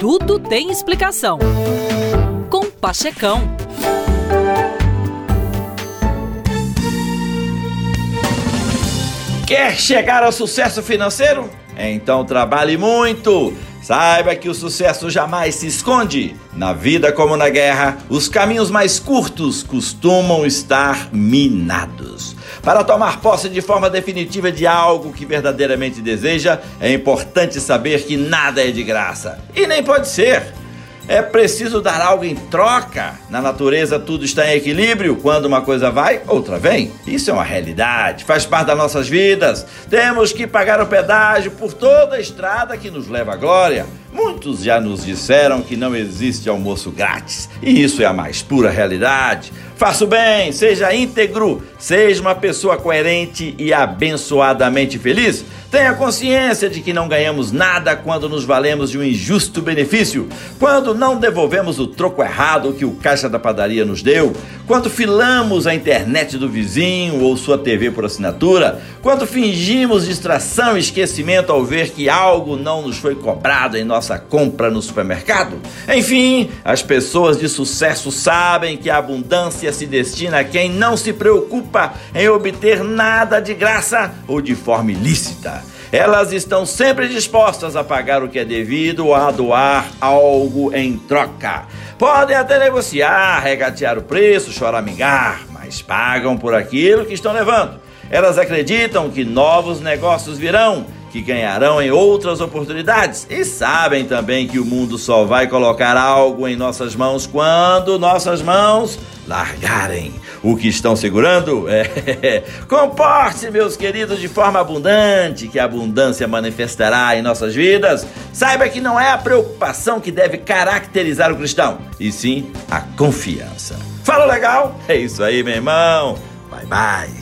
Tudo tem explicação. Com Pachecão. Quer chegar ao sucesso financeiro? Então trabalhe muito. Saiba que o sucesso jamais se esconde. Na vida como na guerra, os caminhos mais curtos costumam estar minados. Para tomar posse de forma definitiva de algo que verdadeiramente deseja, é importante saber que nada é de graça. E nem pode ser. É preciso dar algo em troca. Na natureza tudo está em equilíbrio. Quando uma coisa vai, outra vem. Isso é uma realidade, faz parte das nossas vidas. Temos que pagar o pedágio por toda a estrada que nos leva à glória. Muitos já nos disseram que não existe almoço grátis, e isso é a mais pura realidade. Faça o bem, seja íntegro, seja uma pessoa coerente e abençoadamente feliz. Tenha consciência de que não ganhamos nada quando nos valemos de um injusto benefício, quando não devolvemos o troco errado que o caixa da padaria nos deu, quando filamos a internet do vizinho ou sua TV por assinatura, quando fingimos distração e esquecimento ao ver que algo não nos foi cobrado em nossa compra no supermercado. Enfim, as pessoas de sucesso sabem que a abundância se destina a quem não se preocupa em obter nada de graça ou de forma ilícita. Elas estão sempre dispostas a pagar o que é devido ou a doar algo em troca. Podem até negociar, regatear o preço, choramingar, mas pagam por aquilo que estão levando. Elas acreditam que novos negócios virão que ganharão em outras oportunidades e sabem também que o mundo só vai colocar algo em nossas mãos quando nossas mãos largarem o que estão segurando. É. Comporte, meus queridos, de forma abundante, que a abundância manifestará em nossas vidas. Saiba que não é a preocupação que deve caracterizar o cristão, e sim a confiança. Fala legal? É isso aí, meu irmão. Bye bye.